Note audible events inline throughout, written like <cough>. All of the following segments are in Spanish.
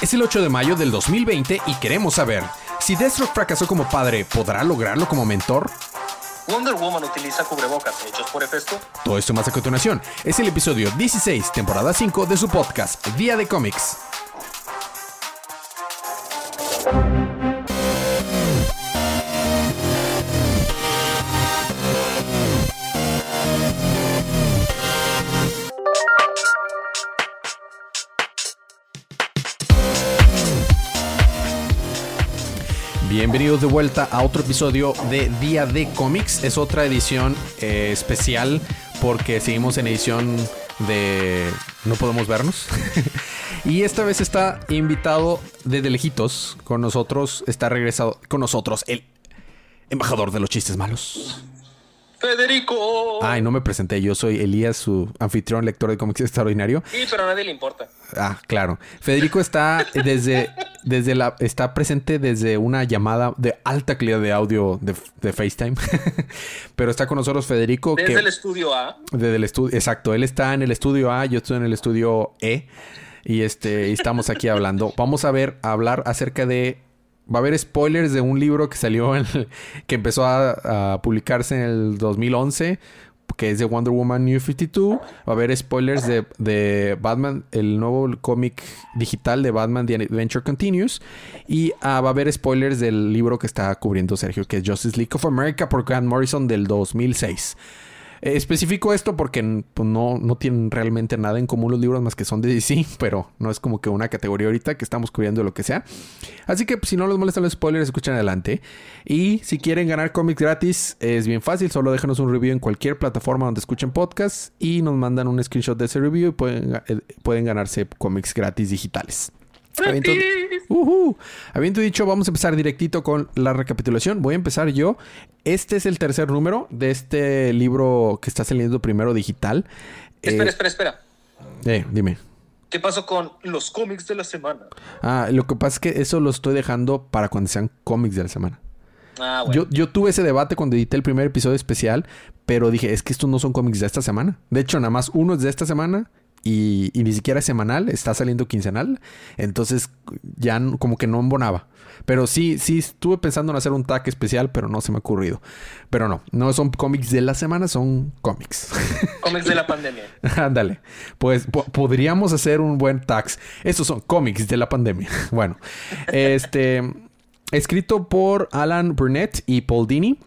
Es el 8 de mayo del 2020 y queremos saber, si Deathstroke fracasó como padre, ¿podrá lograrlo como mentor? Wonder Woman utiliza cubrebocas hechos por Hefesto. Todo esto más a continuación. Es el episodio 16, temporada 5 de su podcast, Día de Cómics. De vuelta a otro episodio de Día de Cómics. Es otra edición eh, especial porque seguimos en edición de No podemos vernos. <laughs> y esta vez está invitado desde lejitos con nosotros. Está regresado con nosotros el embajador de los chistes malos. Federico. Ay, no me presenté. Yo soy Elías, su anfitrión, lector de cómics <laughs> extraordinario. Sí, pero a nadie le importa. Ah, claro. Federico está desde, desde la, está presente desde una llamada de alta calidad de audio de, FaceTime. <laughs> pero está con nosotros Federico. Desde el estudio A. Desde el estudio, exacto. Él está en el estudio A, yo estoy en el estudio E. Y este, estamos aquí hablando. Vamos a ver, a hablar acerca de va a haber spoilers de un libro que salió, en que empezó a, publicarse en el 2011, que es de Wonder Woman New 52. Va a haber spoilers de, de Batman, el nuevo cómic digital de Batman The Adventure Continues. Y ah, va a haber spoilers del libro que está cubriendo Sergio, que es Justice League of America por Grant Morrison del 2006. Eh, esto porque pues, no, no tienen realmente nada en común los libros más que son de DC, pero no es como que una categoría ahorita que estamos cubriendo lo que sea. Así que pues, si no les molestan los spoilers, escuchen adelante. Y si quieren ganar cómics gratis, es bien fácil, solo déjenos un review en cualquier plataforma donde escuchen podcasts y nos mandan un screenshot de ese review y pueden, eh, pueden ganarse cómics gratis digitales. Habiendo, dicho, vamos a empezar directito con la recapitulación. Voy a empezar yo. Este es el tercer número de este libro que está saliendo primero digital. Espera, eh, espera, espera. Eh, dime. ¿Qué pasó con los cómics de la semana? Ah, lo que pasa es que eso lo estoy dejando para cuando sean cómics de la semana. Ah, bueno. yo, yo, tuve ese debate cuando edité el primer episodio especial, pero dije, es que estos no son cómics de esta semana. De hecho, nada más uno es de esta semana y, ni siquiera es semanal, está saliendo quincenal. Entonces ya como que no embonaba. Pero sí, sí estuve pensando en hacer un tag especial, pero no se me ha ocurrido. Pero no, no son cómics de la semana, son cómics. <laughs> Cómics de la pandemia. Ándale. Pues podríamos hacer un buen tag. Estos son cómics de la pandemia. <laughs> bueno, este escrito por Alan Burnett y Paul Dini.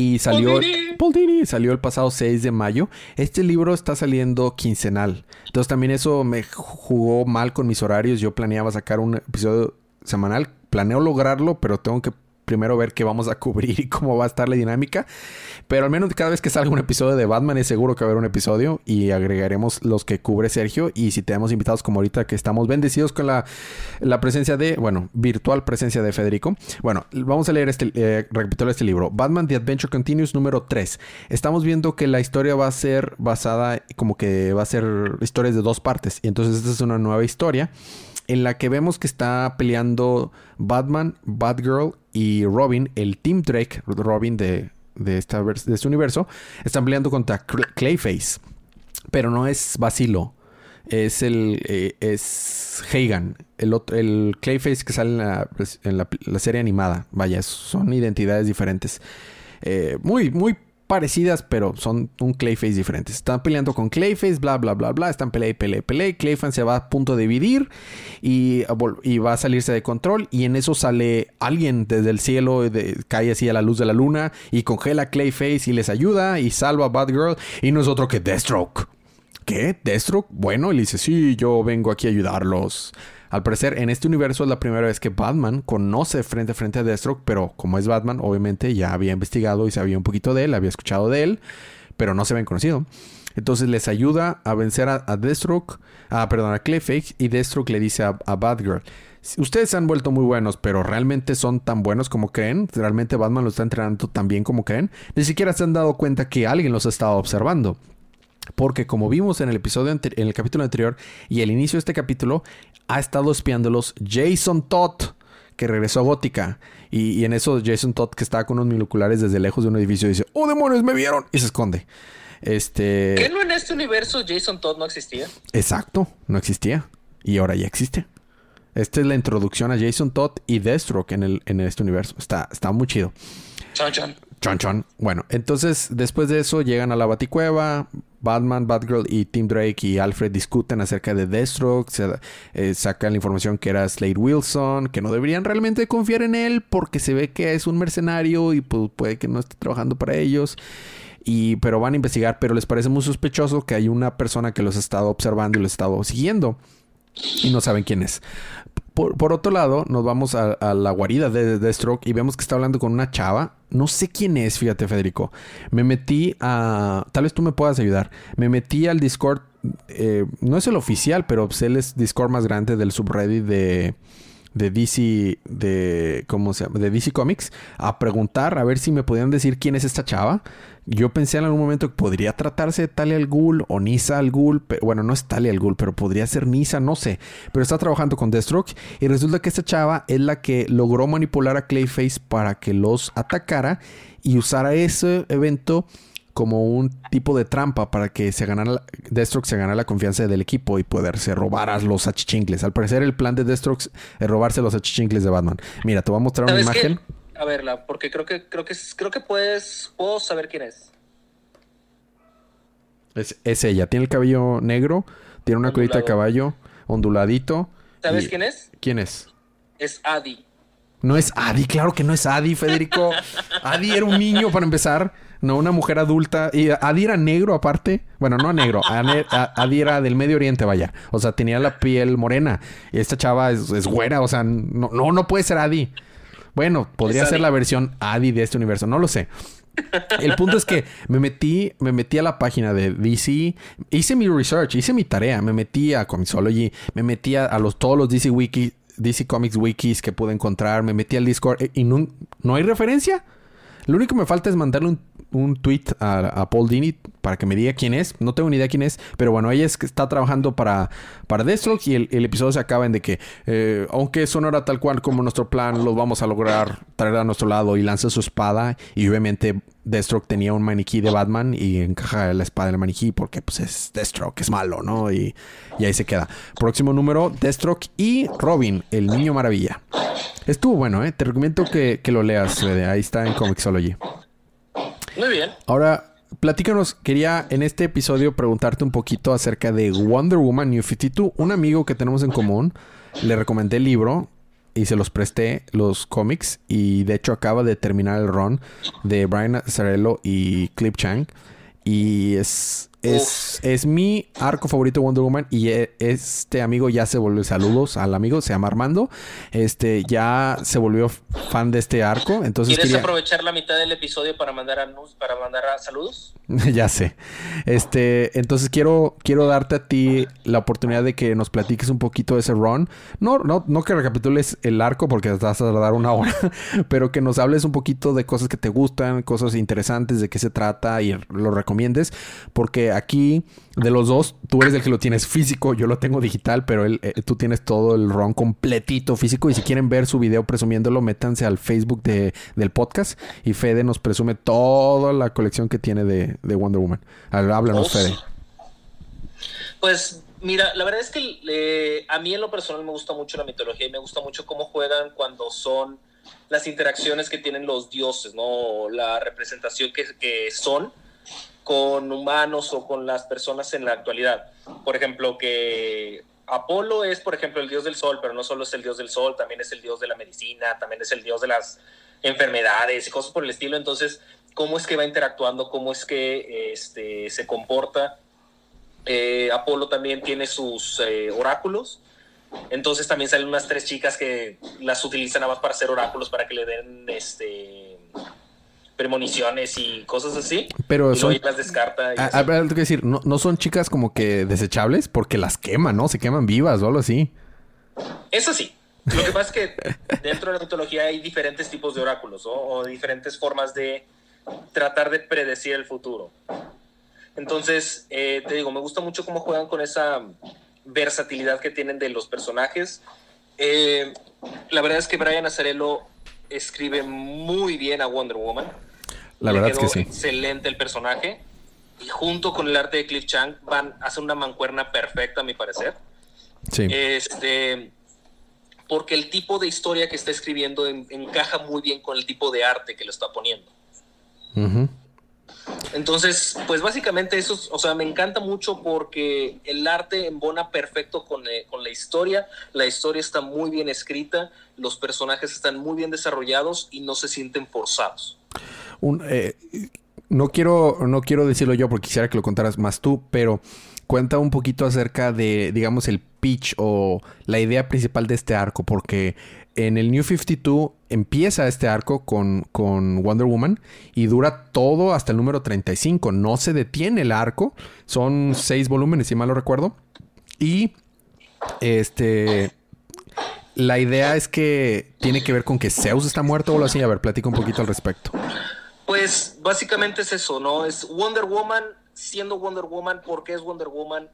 Y salió. Paul Dini. Salió el pasado 6 de mayo. Este libro está saliendo quincenal. Entonces también eso me jugó mal con mis horarios. Yo planeaba sacar un episodio semanal. Planeo lograrlo, pero tengo que primero ver qué vamos a cubrir y cómo va a estar la dinámica. Pero al menos cada vez que salga un episodio de Batman es seguro que va a haber un episodio y agregaremos los que cubre Sergio. Y si tenemos invitados como ahorita que estamos bendecidos con la, presencia de, bueno, virtual presencia de Federico. Bueno, vamos a leer este, eh, recapitular este libro. Batman The Adventure Continues número 3. Estamos viendo que la historia va a ser basada como que va a ser historias de dos partes. Y entonces esta es una nueva historia en la que vemos que está peleando Batman, Batgirl y Robin, el Team Drake, Robin de, de, este universo, están peleando contra Clayface. Pero no es Basilo. Es el. Eh, es Hagan. El, otro, el Clayface que sale en la, la, serie animada. Vaya, son identidades diferentes. Eh, muy, muy parecidas, pero son un Clayface diferente. Están peleando con Clayface, bla, bla, bla, bla. Están pelea y pelea pelea. Clayface se va a punto de dividir y, y, va a salirse de control. Y en eso sale alguien desde el cielo, cae así a la luz de la luna y congela a Clayface y les ayuda y salva a Batgirl. Y no es otro que Deathstroke. ¿Qué? ¿Deathstroke? Bueno, le dice, sí, yo vengo aquí a ayudarlos. Al parecer, en este universo es la primera vez que Batman conoce frente a frente a Deathstroke, pero como es Batman, obviamente ya había investigado y sabía un poquito de él, había escuchado de él, pero no se habían conocido. Entonces les ayuda a vencer a, Deathstroke, a, perdón, a Clayface, y Deathstroke le dice a, a Batgirl, ustedes se han vuelto muy buenos, pero realmente son tan buenos como creen, realmente Batman los está entrenando tan bien como creen, ni siquiera se han dado cuenta que alguien los ha estado observando. Porque como vimos en el episodio en el capítulo anterior y el inicio de este capítulo, ha estado espiándolos Jason Todd, que regresó a Gótica. Y, en eso Jason Todd, que estaba con unos binoculares desde lejos de un edificio, dice, ¡Oh, demonios, me vieron! Y se esconde. Este... ¿Qué no en este universo Jason Todd no existía? Exacto, no existía. Y ahora ya existe. Esta es la introducción a Jason Todd y Deathstroke en, el, en este universo. Está, está muy chido. Chon, chon. Chon chon. Bueno, entonces después de eso llegan a la Baticueva. Batman, Batgirl y Tim Drake y Alfred discuten acerca de Deathstroke. Se, eh, sacan la información que era Slade Wilson, que no deberían realmente confiar en él porque se ve que es un mercenario y pues, puede que no esté trabajando para ellos. Y, pero van a investigar, pero les parece muy sospechoso que hay una persona que los ha estado observando y los ha estado siguiendo y no saben quién es. Por, otro lado, nos vamos a, la guarida de Deathstroke y vemos que está hablando con una chava. No sé quién es, fíjate, Federico. Me metí a. Tal vez tú me puedas ayudar. Me metí al Discord. Eh, no es el oficial, pero pues, él es Discord más grande del subreddit de de DC, de, ¿cómo se llama? De DC Comics, a preguntar a ver si me podían decir quién es esta chava. Yo pensé en algún momento que podría tratarse de Talia al Ghul o Nisa al Ghul. Pero, bueno, no es Talia al Ghul, pero podría ser Nisa, no sé. Pero está trabajando con Deathstroke y resulta que esta chava es la que logró manipular a Clayface para que los atacara y usara ese evento como un tipo de trampa para que se ganara Deathstroke se ganara la confianza del equipo y poderse robar a los achichincles. Al parecer el plan de Deathstroke es robarse los achichincles de Batman. Mira, te voy a mostrar una imagen. A verla, porque creo que creo que creo que puedes puedo saber quién es. Es, ella, tiene el cabello negro, tiene una colita de caballo onduladito. ¿Sabes quién es? ¿Quién es? Es Adi. No es Adi, claro que no es Adi, Federico. <laughs> Adi era un niño para empezar. No, una mujer adulta. Y Adi era negro aparte. Bueno, no negro. Adi era del Medio Oriente, vaya. O sea, tenía la piel morena. Y esta chava es, güera. O sea, no, no, no puede ser Adi. Bueno, podría ser la versión Adi de este universo. No lo sé. El punto es que me metí, me metí a la página de DC, hice mi research, hice mi tarea, me metí a Comixology, me metí a, los, todos los DC Wiki, DC Comics Wikis que pude encontrar, me metí al Discord eh, y no, no hay referencia. Lo único que me falta es mandarle un un tweet a, Paul Dini para que me diga quién es. No tengo ni idea quién es, pero bueno, ella es que está trabajando para, para Deathstroke y el, episodio se acaba en de que, eh, aunque eso no era tal cual como nuestro plan, lo vamos a lograr traer a nuestro lado y lanza su espada y obviamente Deathstroke tenía un maniquí de Batman y encaja la espada en el maniquí porque pues es Deathstroke, es malo, ¿no? Y, ahí se queda. Próximo número, Deathstroke y Robin, el niño maravilla. Estuvo bueno, ¿eh? Te recomiendo que, que lo leas, Ahí está en Comixology. Muy bien. Ahora, platícanos, quería en este episodio preguntarte un poquito acerca de Wonder Woman New 52. Un amigo que tenemos en común, le recomendé el libro y se los presté los cómics y de hecho acaba de terminar el run de Brian Azzarello y Clip Chang y es es, es, mi arco favorito de Wonder Woman y e, este amigo ya se volvió, saludos al amigo, se llama Armando, este ya se volvió fan de este arco, entonces ¿Quieres aprovechar la mitad del episodio para mandar a para mandar a saludos? <laughs> ya sé. Este, entonces quiero quiero darte a ti la oportunidad de que nos platiques un poquito de ese run. No no no que recapitules el arco porque te vas a dar una hora, <laughs> pero que nos hables un poquito de cosas que te gustan, cosas interesantes, de qué se trata y lo recomiendes, porque aquí de los dos, tú eres el que lo tienes físico, yo lo tengo digital, pero él, eh, tú tienes todo el ROM completito físico. Y si quieren ver su video presumiéndolo, métanse al Facebook de, del podcast y Fede nos presume toda la colección que tiene de, Wonder Woman. Háblanos, Fede. Pues mira, la verdad es que a mí en lo personal me gusta mucho la mitología y me gusta mucho cómo juegan cuando son las interacciones que tienen los dioses, ¿no? La representación que, que son con humanos o con las personas en la actualidad. Por ejemplo, que Apolo es, por ejemplo, el dios del sol, pero no solo es el dios del sol, también es el dios de la medicina, también es el dios de las enfermedades y cosas por el estilo. Entonces, ¿cómo es que va interactuando? ¿Cómo es que este, se comporta? Eh, Apolo también tiene sus eh, oráculos. Entonces también salen unas tres chicas que las utilizan nada más para hacer oráculos, para que le den este premoniciones y cosas así. Pero son... las descarta. a, ver, que decir, no, no son chicas como que desechables porque las queman, ¿no? Se queman vivas o algo así. Eso sí. Lo que pasa es que dentro de la mitología hay diferentes tipos de oráculos o diferentes formas de tratar de predecir el futuro. Entonces, eh, te digo, me gusta mucho cómo juegan con esa versatilidad que tienen de los personajes. Eh, la verdad es que Brian Azarello escribe muy bien a Wonder Woman. La verdad es que sí. Excelente el personaje. Y junto con el arte de Cliff Chang van a hacer una mancuerna perfecta, a mi parecer. Sí. Este, porque el tipo de historia que está escribiendo en- encaja muy bien con el tipo de arte que lo está poniendo. Entonces, pues básicamente eso, es- o sea, me encanta mucho porque el arte embona perfecto con, eh, con la historia, la historia está muy bien escrita, los personajes están muy bien desarrollados y no se sienten forzados. Eh, no quiero, no quiero decirlo yo porque quisiera que lo contaras más tú, pero cuenta un poquito acerca de, digamos, el pitch o la idea principal de este arco, porque en el New 52 empieza este arco con, con Wonder Woman y dura todo hasta el número 35. No se detiene el arco. Son seis volúmenes, si mal lo recuerdo. Y este. La idea es que tiene que ver con que Zeus está muerto o algo así. A ver, platica un poquito al respecto. Pues básicamente es eso, ¿no? Es Wonder Woman siendo Wonder Woman porque es Wonder Woman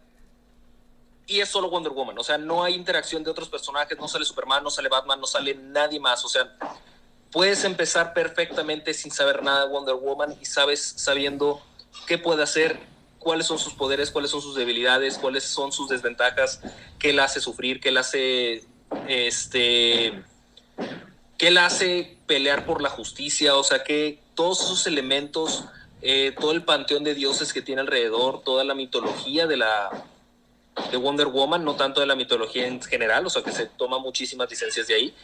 y es solo Wonder Woman. O sea, no hay interacción de otros personajes, no sale Superman, no sale Batman, no sale nadie más. O sea, puedes empezar perfectamente sin saber nada de Wonder Woman y sabes sabiendo qué puede hacer, cuáles son sus poderes, cuáles son sus debilidades, cuáles son sus desventajas, qué la hace sufrir, qué la hace este qué la hace pelear por la justicia, o sea que todos esos elementos, eh, todo el panteón de dioses que tiene alrededor, toda la mitología de la de Wonder Woman, no tanto de la mitología en general, o sea que se toma muchísimas licencias de ahí,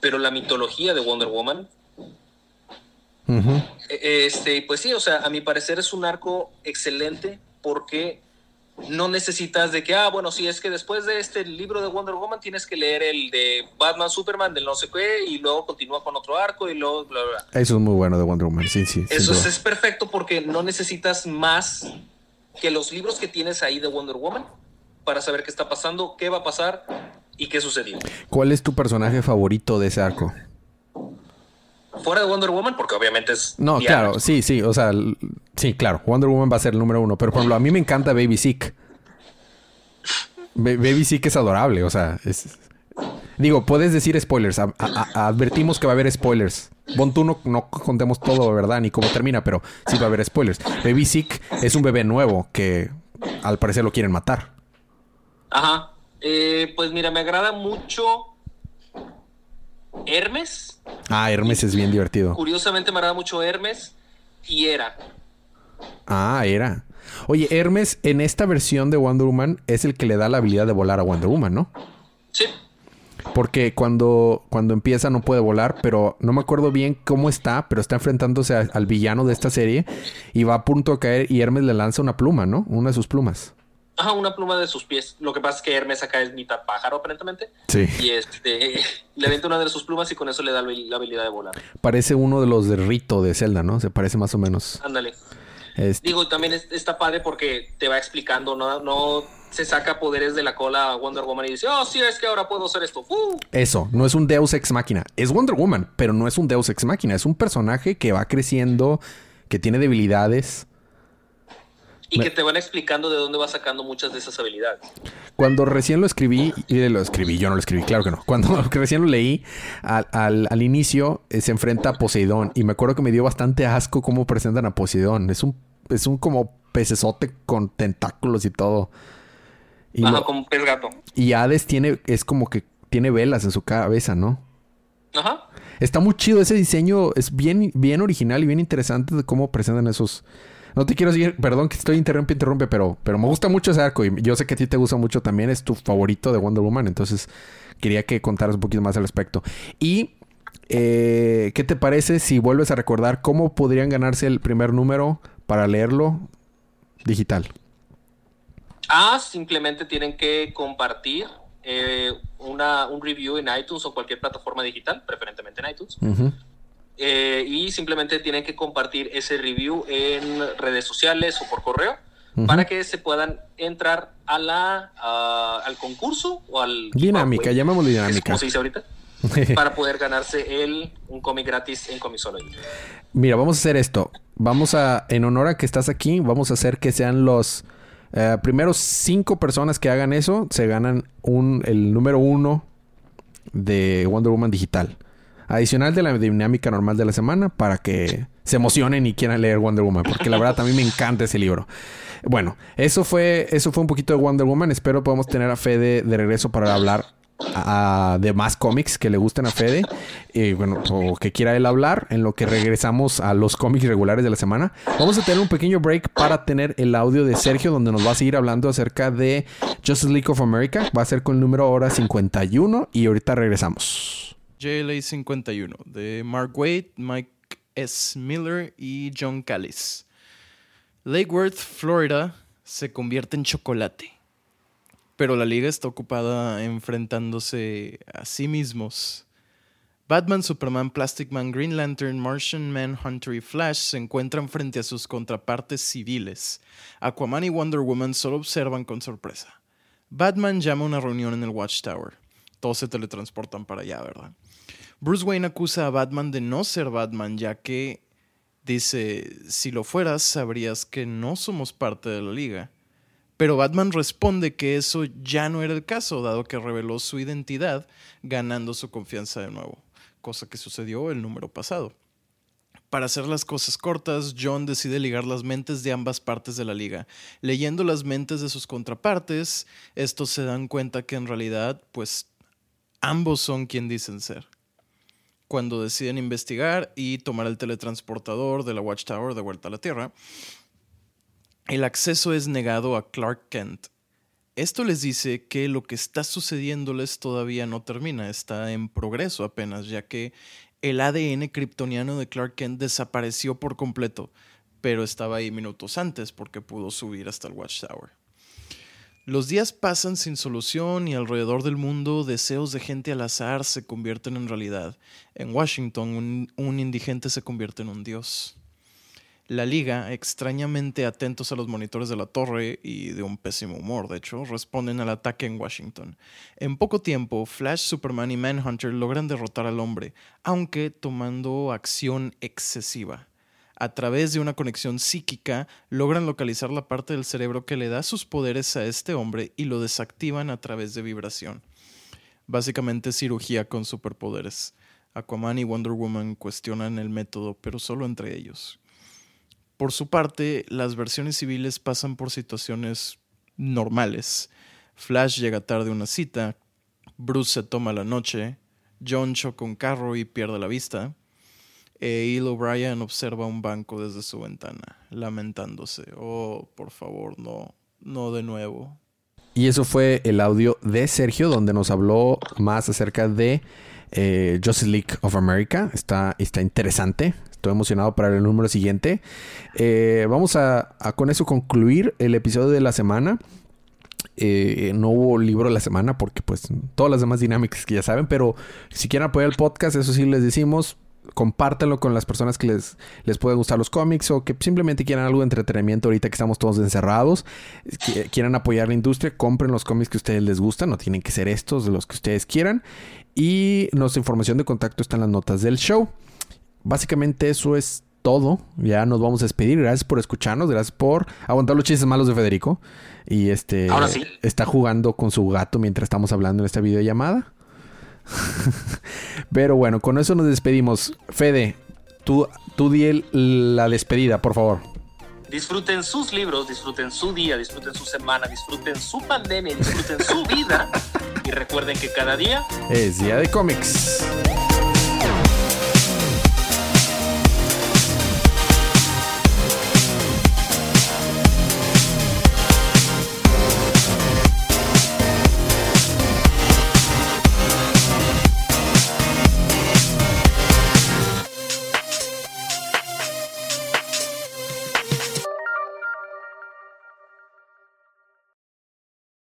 pero la mitología de Wonder Woman, eh, este, pues sí, o sea, a mi parecer es un arco excelente porque no necesitas de que, ah, bueno, sí, es que después de este libro de Wonder Woman tienes que leer el de Batman, Superman, del no sé qué, y luego continúa con otro arco y luego, bla, bla. Eso es muy bueno de Wonder Woman. Sí, sí. Eso es, perfecto porque no necesitas más que los libros que tienes ahí de Wonder Woman para saber qué está pasando, qué va a pasar y qué sucedió. ¿Cuál es tu personaje favorito de ese arco? Fuera de Wonder Woman, porque obviamente es... No, Diana. claro, sí, sí, o sea, sí, claro, Wonder Woman va a ser el número uno, pero por ejemplo, a mí me encanta Baby Sick. Ba- Baby Sick es adorable, o sea, es... Digo, puedes decir spoilers, a- a- a- advertimos que va a haber spoilers. Bon, tú no, no contemos todo, ¿verdad? Ni cómo termina, pero sí va a haber spoilers. Baby Sick es un bebé nuevo que al parecer lo quieren matar. Ajá. Eh, pues mira, me agrada mucho Hermes. Ah, Hermes es bien divertido. Curiosamente me agrada mucho Hermes y Era. Ah, era. Oye, Hermes en esta versión de Wonder Woman es el que le da la habilidad de volar a Wonder Woman, ¿no? Sí. Porque cuando, cuando empieza no puede volar, pero no me acuerdo bien cómo está, pero está enfrentándose a- al villano de esta serie y va a punto de caer y Hermes le lanza una pluma, ¿no? Una de sus plumas. Ajá, una pluma de sus pies. Lo que pasa es que Hermes acá es mitad pájaro, aparentemente. Sí. Y este, <laughs> le aventa una de sus plumas y con eso le da la habilidad de volar. Parece uno de los de Rito de Zelda, ¿no? Se parece más o menos. Ándale. Este, Digo, también es- está padre porque te va explicando, no, no se saca poderes de la cola a Wonder Woman y dice, oh, sí, es que ahora puedo hacer esto. Eso, no es un Deus Ex Máquina. Es Wonder Woman, pero no es un Deus Ex Máquina. Es un personaje que va creciendo, que tiene debilidades. Y Me- que te van explicando de dónde va sacando muchas de esas habilidades. Cuando recién lo escribí, y lo escribí, yo no lo escribí, claro que no. Cuando <laughs> recién lo leí, al, al- al inicio eh, se enfrenta a Poseidón. Y me acuerdo que me dio bastante asco cómo presentan a Poseidón. Es un, es un como pecesote con tentáculos y todo. Y, Ajá, lo- como pez gato. y Hades tiene, es como que tiene velas en su cabeza, ¿no? Ajá. Está muy chido ese diseño, es bien, bien original y bien interesante de cómo presentan esos. No te quiero seguir, perdón que estoy interrumpe, interrumpe, pero, pero me gusta mucho ese arco y yo sé que a ti te gusta mucho también, es tu favorito de Wonder Woman, entonces quería que contaras un poquito más al respecto. Y, eh, ¿qué te parece si vuelves a recordar cómo podrían ganarse el primer número para leerlo digital? Ah, simplemente tienen que compartir eh, una, un review en iTunes o cualquier plataforma digital, preferentemente en iTunes. Ujú. Eh, y simplemente tienen que compartir ese review en redes sociales o por correo para que se puedan entrar a la, a- al concurso o al... Dinámica, giveaway, llamémosle que es dinámica. como se dice ahorita, <laughs> para poder ganarse el, un cómic gratis en Comicsology. Mira, vamos a hacer esto. Vamos a, en honor a que estás aquí, vamos a hacer que sean los eh, primeros cinco personas que hagan eso, se ganan un, el número uno de Wonder Woman digital. Adicional de la dinámica normal de la semana para que se emocionen y quieran leer Wonder Woman, porque la verdad a mí me encanta ese libro. Bueno, eso fue, eso fue un poquito de Wonder Woman. Espero podamos tener a Fede de regreso para hablar de más cómics que le gusten a Fede, y bueno, o que quiera él hablar, en lo que regresamos a los cómics regulares de la semana. Vamos a tener un pequeño break para tener el audio de Sergio, donde nos va a seguir hablando acerca de Justice League of America. Va a ser con el número ahora 51 y ahorita regresamos. JLA 51 de Mark Waid, Mike S. Miller y John Callis. Lake Worth, Florida, se convierte en chocolate. Pero la liga está ocupada enfrentándose a sí mismos. Batman, Superman, Plastic Man, Green Lantern, Martian Manhunter y Flash se encuentran frente a sus contrapartes civiles. Aquaman y Wonder Woman solo observan con sorpresa. Batman llama a una reunión en el Watchtower. Todos se teletransportan para allá, ¿verdad? Bruce Wayne acusa a Batman de no ser Batman, ya que dice, si lo fueras, sabrías que no somos parte de la liga. Pero Batman responde que eso ya no era el caso, dado que reveló su identidad, ganando su confianza de nuevo, cosa que sucedió el número pasado. Para hacer las cosas cortas, John decide ligar las mentes de ambas partes de la liga. Leyendo las mentes de sus contrapartes, estos se dan cuenta que en realidad, pues, ambos son quien dicen ser. Cuando deciden investigar y tomar el teletransportador de la Watchtower de vuelta a la Tierra, el acceso es negado a Clark Kent. Esto les dice que lo que está sucediéndoles todavía no termina, está en progreso apenas, ya que el ADN kryptoniano de Clark Kent desapareció por completo, pero estaba ahí minutos antes porque pudo subir hasta el Watchtower. Los días pasan sin solución y alrededor del mundo deseos de gente al azar se convierten en realidad. En Washington un, indigente se convierte en un dios. La liga, extrañamente atentos a los monitores de la torre y de un pésimo humor, de hecho, responden al ataque en Washington. En poco tiempo, Flash, Superman y Manhunter logran derrotar al hombre, aunque tomando acción excesiva. A través de una conexión psíquica, logran localizar la parte del cerebro que le da sus poderes a este hombre y lo desactivan a través de vibración. Básicamente cirugía con superpoderes. Aquaman y Wonder Woman cuestionan el método, pero solo entre ellos. Por su parte, las versiones civiles pasan por situaciones normales. Flash llega tarde a una cita, Bruce se toma la noche, John choca un carro y pierde la vista, e Will O'Brien observa un banco desde su ventana, lamentándose. Oh, por favor, no, no de nuevo. Y eso fue el audio de Sergio, donde nos habló más acerca de eh, Justice League of America. Está, está interesante. Estoy emocionado para el número siguiente. Eh, vamos a, con eso concluir el episodio de la semana. Eh, no hubo libro de la semana porque pues todas las demás dinámicas que ya saben, pero si quieren apoyar el podcast, eso sí les decimos, compártanlo con las personas que les, les pueden gustar los cómics o que simplemente quieran algo de entretenimiento ahorita que estamos todos encerrados, quieran apoyar la industria, compren los cómics que a ustedes les gustan, no tienen que ser estos, de los que ustedes quieran. Y nuestra información de contacto está en las notas del show básicamente eso es todo. Ya nos vamos a despedir. Gracias por escucharnos. Gracias por aguantar los chistes malos de Federico. Y este Ahora sí. está jugando con su gato mientras estamos hablando en esta videollamada. <laughs> Pero bueno, con eso nos despedimos. Fede, tú, tú di la despedida, por favor. Disfruten sus libros, disfruten su día, disfruten su semana, disfruten su pandemia, disfruten su vida. <laughs> Y recuerden que cada día es día de cómics.